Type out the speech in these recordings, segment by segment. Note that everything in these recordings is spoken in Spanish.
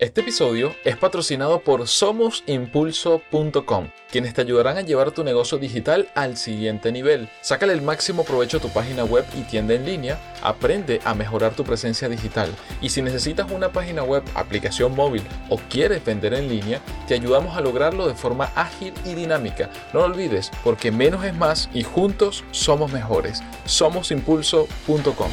Este episodio es patrocinado por SomosImpulso.com, quienes te ayudarán a llevar tu negocio digital al siguiente nivel. Sácale el máximo provecho a tu página web y tienda en línea, aprende a mejorar tu presencia digital. Y si necesitas una página web, aplicación móvil o quieres vender en línea, te ayudamos a lograrlo de forma ágil y dinámica. No lo olvides, porque menos es más y juntos somos mejores. SomosImpulso.com.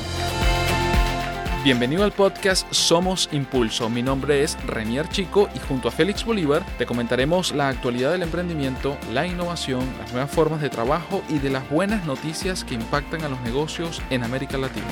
Bienvenido al podcast Somos Impulso. Mi nombre es Renier Chico y junto a Félix Bolívar te comentaremos la actualidad del emprendimiento, la innovación, las nuevas formas de trabajo y de las buenas noticias que impactan a los negocios en América Latina.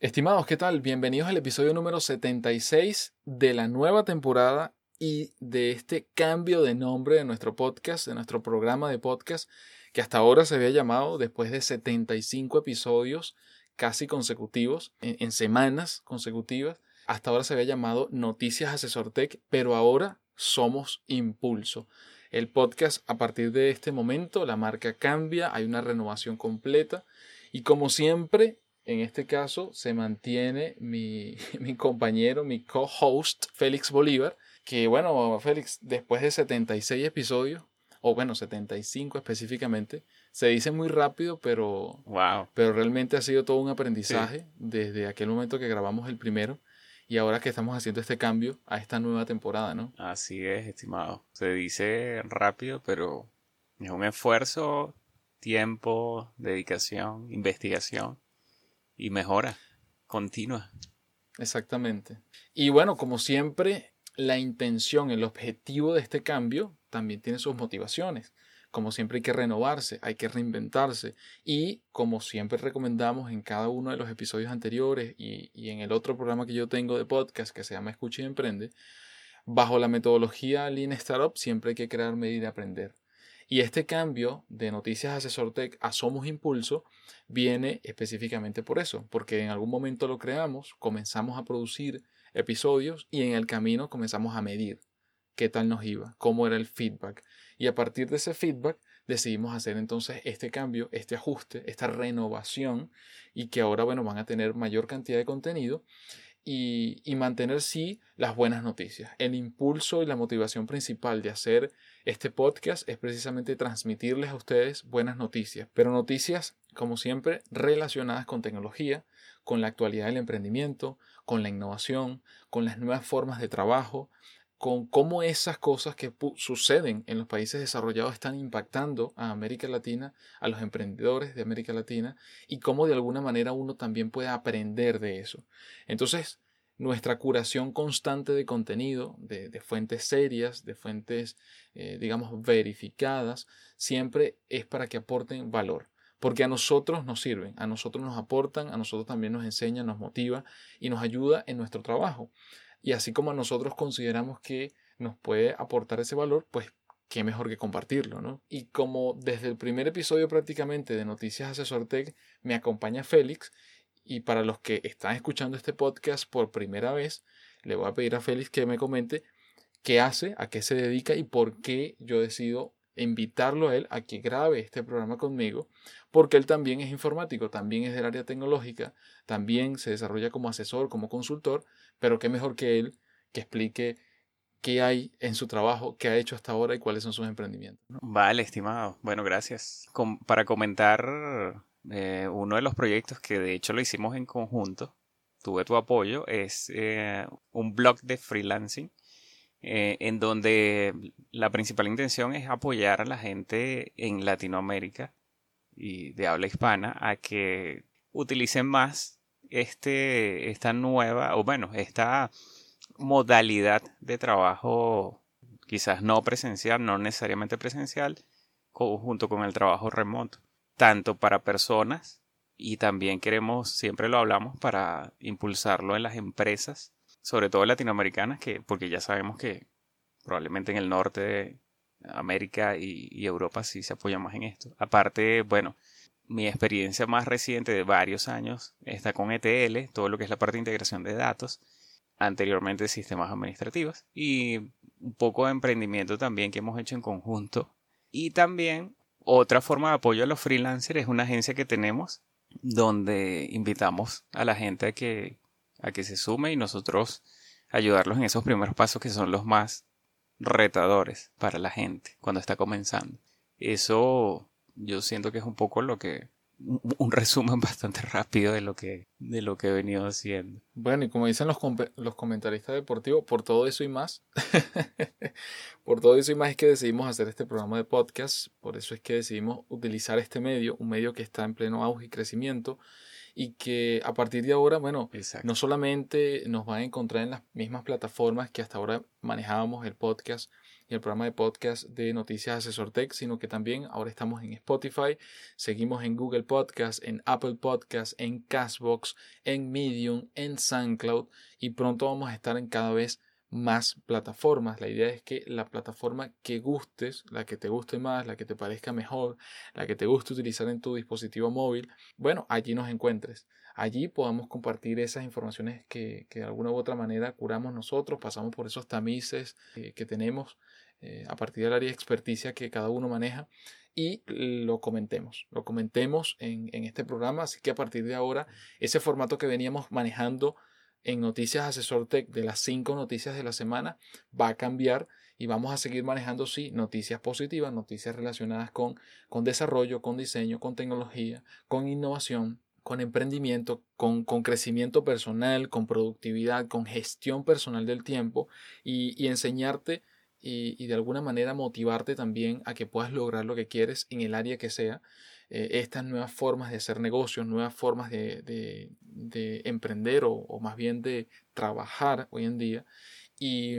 Estimados, ¿qué tal? Bienvenidos al episodio número 76 de la nueva temporada y de este cambio de nombre de nuestro podcast, de nuestro programa de podcast que hasta ahora se había llamado, después de 75 episodios casi consecutivos, en, semanas consecutivas, hasta ahora se había llamado Noticias Asesor Tech, pero ahora somos Impulso. El podcast a partir de este momento, la marca cambia, hay una renovación completa y como siempre, en este caso se mantiene mi, mi compañero, mi co-host Félix Bolívar, que bueno, Félix, después de 76 episodios, o bueno, 75 específicamente. Se dice muy rápido, pero, wow. pero realmente ha sido todo un aprendizaje desde aquel momento que grabamos el primero y ahora que estamos haciendo este cambio a esta nueva temporada, ¿no? Así es, estimado. Se dice rápido, pero es un esfuerzo, tiempo, dedicación, investigación y mejora continua. Exactamente. Y bueno, como siempre, la intención, el objetivo de este cambio también tiene sus motivaciones. Como siempre hay que renovarse, hay que reinventarse y como siempre recomendamos en cada uno de los episodios anteriores y, en el otro programa que yo tengo de podcast que se llama Escucha y Emprende, bajo la metodología Lean Startup siempre hay que crear, medir y aprender. Y este cambio de Noticias Asesor Tech a Somos Impulso viene específicamente por eso, porque en algún momento lo creamos, comenzamos a producir episodios y en el camino comenzamos a medir qué tal nos iba, cómo era el feedback. Y a partir de ese feedback decidimos hacer entonces este cambio, este ajuste, esta renovación y que ahora, bueno, van a tener mayor cantidad de contenido y, y, mantener sí las buenas noticias. El impulso y la motivación principal de hacer este podcast es precisamente transmitirles a ustedes buenas noticias, pero noticias, como siempre, relacionadas con tecnología, con la actualidad del emprendimiento, con la innovación, con las nuevas formas de trabajo, con cómo esas cosas que suceden en los países desarrollados están impactando a América Latina, a los emprendedores de América Latina, y cómo de alguna manera uno también puede aprender de eso. Entonces, nuestra curación constante de contenido, de, fuentes serias, de fuentes, eh, digamos, verificadas, siempre es para que aporten valor porque a nosotros nos sirven, a nosotros nos aportan, a nosotros también nos enseñan, nos motiva y nos ayuda en nuestro trabajo. Y así como nosotros consideramos que nos puede aportar ese valor, pues qué mejor que compartirlo, ¿no? Y como desde el primer episodio prácticamente de Noticias Asesor Tech me acompaña Félix, y para los que están escuchando este podcast por primera vez, le voy a pedir a Félix que me comente qué hace, a qué se dedica y por qué yo decido invitarlo a él a que grabe este programa conmigo, porque él también es informático, también es del área tecnológica, también se desarrolla como asesor, como consultor, pero qué mejor que él que explique qué hay en su trabajo, qué ha hecho hasta ahora y cuáles son sus emprendimientos. Vale, estimado. Bueno, gracias. para comentar eh, uno de los proyectos que de hecho lo hicimos en conjunto, tuve tu apoyo, es eh, un blog de freelancing eh, en donde la principal intención es apoyar a la gente en Latinoamérica y de habla hispana a que utilicen más este, esta nueva, o bueno, esta modalidad de trabajo quizás no presencial, no necesariamente presencial, junto con el trabajo remoto, tanto para personas y también queremos, siempre lo hablamos, para impulsarlo en las empresas sobre todo latinoamericanas, que, porque ya sabemos que probablemente en el norte de América y, Europa sí se apoya más en esto. Aparte, bueno, mi experiencia más reciente de varios años está con ETL, todo lo que es la parte de integración de datos, anteriormente sistemas administrativos y un poco de emprendimiento también que hemos hecho en conjunto. Y también otra forma de apoyo a los freelancers es una agencia que tenemos donde invitamos a la gente a que, a que se sume y nosotros ayudarlos en esos primeros pasos que son los más retadores para la gente cuando está comenzando. Eso yo siento que es un poco lo que un resumen bastante rápido de lo que de lo que he venido haciendo. Bueno, y como dicen los, los comentaristas deportivos, por todo eso y más, por todo eso y más es que decidimos hacer este programa de podcast, por eso es que decidimos utilizar este medio, un medio que está en pleno auge y crecimiento y que a partir de ahora, bueno, no solamente nos van a encontrar en las mismas plataformas que hasta ahora manejábamos el podcast y el programa de podcast de Noticias Asesor Tech, sino que también ahora estamos en Spotify, seguimos en Google Podcast, en Apple Podcast, en Castbox, en Medium, en SoundCloud y pronto vamos a estar en cada vez más plataformas. La idea es que la plataforma que gustes, la que te guste más, la que te parezca mejor, la que te guste utilizar en tu dispositivo móvil, bueno, allí nos encuentres. Allí podamos compartir esas informaciones que, de alguna u otra manera curamos nosotros, pasamos por esos tamices que tenemos eh, a partir del área de experticia que cada uno maneja y lo comentemos, lo comentemos en, en este programa. Así que a partir de ahora, ese formato que veníamos manejando en Noticias Asesor Tech de las cinco noticias de la semana va a cambiar y vamos a seguir manejando, sí, noticias positivas, noticias relacionadas con, con desarrollo, con diseño, con tecnología, con innovación, con emprendimiento, con, con crecimiento personal, con productividad, con gestión personal del tiempo y, enseñarte y, y, de alguna manera motivarte también a que puedas lograr lo que quieres en el área que sea eh, estas nuevas formas de hacer negocios, nuevas formas de, de, emprender o, más bien de trabajar hoy en día. Y,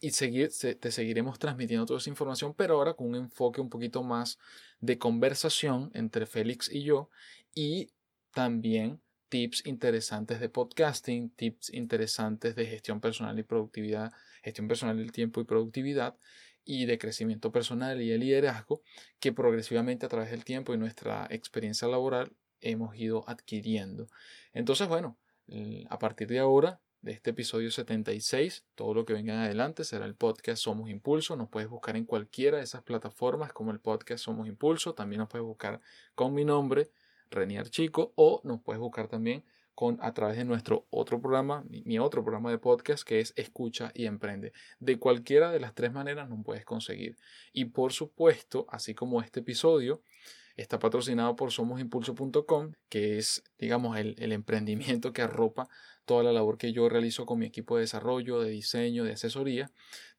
y seguir, te seguiremos transmitiendo toda esa información, pero ahora con un enfoque un poquito más de conversación entre Félix y yo y también tips interesantes de podcasting, tips interesantes de gestión personal y productividad, gestión personal del tiempo y productividad y de crecimiento personal y de liderazgo que progresivamente a través del tiempo y nuestra experiencia laboral hemos ido adquiriendo. Entonces, bueno, a partir de ahora, de este episodio 76, todo lo que venga en adelante será el podcast Somos Impulso. Nos puedes buscar en cualquiera de esas plataformas como el podcast Somos Impulso. También nos puedes buscar con mi nombre, Renier Chico, o nos puedes buscar también con, a través de nuestro otro programa, mi, otro programa de podcast que es Escucha y Emprende. De cualquiera de las tres maneras nos puedes conseguir. Y por supuesto, así como este episodio, está patrocinado por somosimpulso.com, que es, digamos, el, el, emprendimiento que arropa toda la labor que yo realizo con mi equipo de desarrollo, de diseño, de asesoría.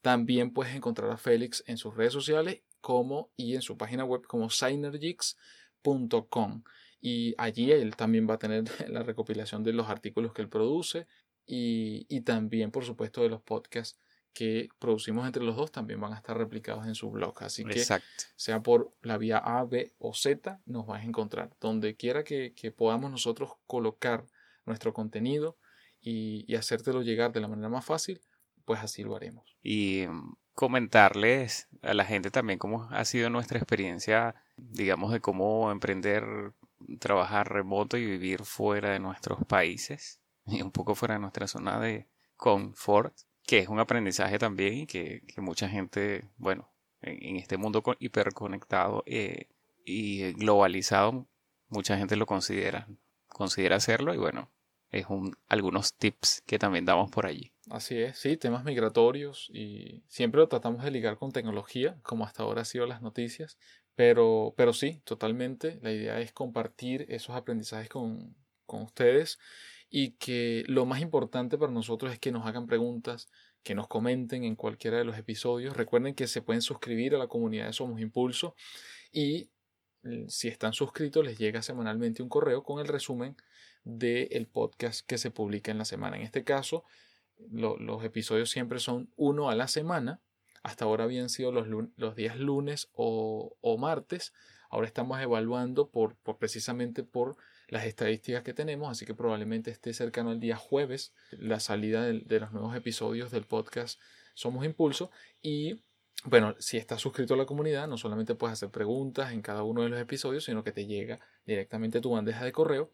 También puedes encontrar a Félix en sus redes sociales como y en su página web como signergics.com y allí él también va a tener la recopilación de los artículos que él produce y, y, también por supuesto de los podcasts que producimos entre los dos también van a estar replicados en su blog. Así que sea por la vía A, B o Z nos vas a encontrar donde quiera que, que podamos nosotros colocar nuestro contenido y, y hacértelo llegar de la manera más fácil pues así lo haremos. Y mm, comentarles a la gente también cómo ha sido nuestra experiencia digamos de cómo emprender trabajar remoto y vivir fuera de nuestros países y un poco fuera de nuestra zona de confort, que es un aprendizaje también y que, mucha gente, bueno, en, este mundo hiperconectado eh, y globalizado, mucha gente lo considera, considera hacerlo y bueno, es un, algunos tips que también damos por allí. Así es, sí, temas migratorios y siempre lo tratamos de ligar con tecnología, como hasta ahora han sido las noticias, pero, pero sí, totalmente. La idea es compartir esos aprendizajes con, con ustedes y que lo más importante para nosotros es que nos hagan preguntas, que nos comenten en cualquiera de los episodios. Recuerden que se pueden suscribir a la comunidad de Somos Impulso y mm, si están suscritos les llega semanalmente un correo con el resumen del podcast que se publica en la semana. En este caso, los episodios siempre son uno a la semana hasta ahora habían sido los, los días lunes o, o, martes. Ahora estamos evaluando por, por, precisamente por las estadísticas que tenemos, así que probablemente esté cercano al día jueves la salida de, los nuevos episodios del podcast Somos Impulso. Y bueno, si estás suscrito a la comunidad, no solamente puedes hacer preguntas en cada uno de los episodios, sino que te llega directamente tu bandeja de correo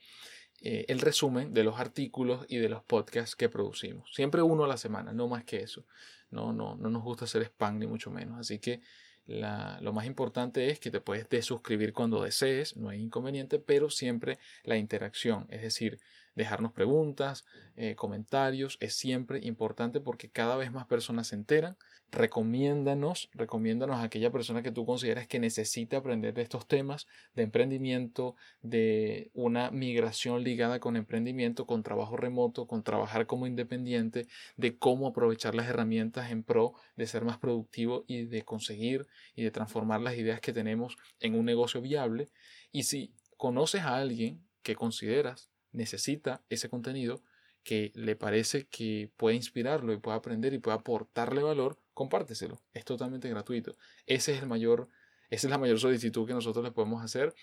eh, el resumen de los artículos y de los podcasts que producimos. Siempre uno a la semana, no más que eso. No, no, no nos gusta hacer spam ni mucho menos. Así que lo más importante es que te puedes desuscribir cuando desees, no hay inconveniente, pero siempre la interacción, es decir, dejarnos preguntas, eh, comentarios, es siempre importante porque cada vez más personas se enteran. Recomiéndanos, recomiéndanos a aquella persona que tú consideras que necesita aprender de estos temas de emprendimiento, de una migración ligada con emprendimiento, con trabajo remoto, con trabajar como independiente, de cómo aprovechar las herramientas en pro de ser más productivo y de conseguir y de transformar las ideas que tenemos en un negocio viable. Y si conoces a alguien que consideras necesita ese contenido, que le parece que puede inspirarlo y puede aprender y puede aportarle valor, compárteselo. Es totalmente gratuito. Ese es el mayor, esa es la mayor solicitud que nosotros le podemos hacer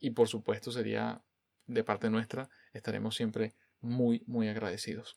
y por supuesto sería de parte nuestra, estaremos siempre muy, muy agradecidos.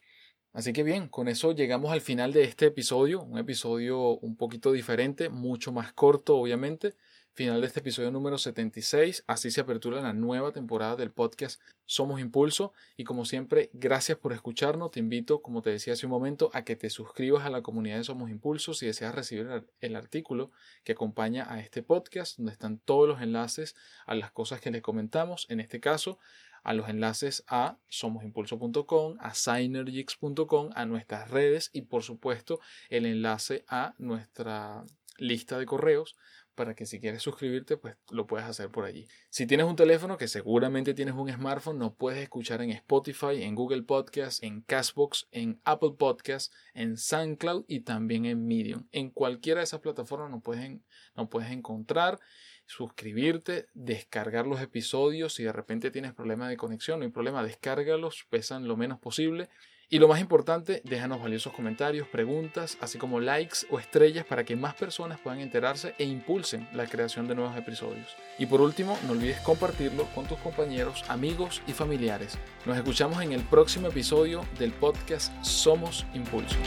Así que bien, con eso llegamos al final de este episodio, un episodio un poquito diferente, mucho más corto obviamente, final de este episodio número 76. Así se apertura la nueva temporada del podcast Somos Impulso. Y como siempre, gracias por escucharnos. Te invito, como te decía hace un momento, a que te suscribas a la comunidad de Somos Impulso si deseas recibir el artículo que acompaña a este podcast, donde están todos los enlaces a las cosas que les comentamos. En este caso, a los enlaces a somosimpulso.com, a synergix.com, a nuestras redes y por supuesto el enlace a nuestra lista de correos para que si quieres suscribirte, pues lo puedes hacer por allí. Si tienes un teléfono, que seguramente tienes un smartphone, nos puedes escuchar en Spotify, en Google Podcast, en Castbox, en Apple Podcast, en SoundCloud y también en Medium. En cualquiera de esas plataformas nos puedes, nos puedes encontrar suscribirte, descargar los episodios. Si de repente tienes problemas de conexión, no hay problema, descárgalos, pesan lo menos posible y lo más importante, déjanos valiosos comentarios, preguntas, así como likes o estrellas para que más personas puedan enterarse e impulsen la creación de nuevos episodios. Y por último, no olvides compartirlo con tus compañeros, amigos y familiares. Nos escuchamos en el próximo episodio del podcast Somos Impulso.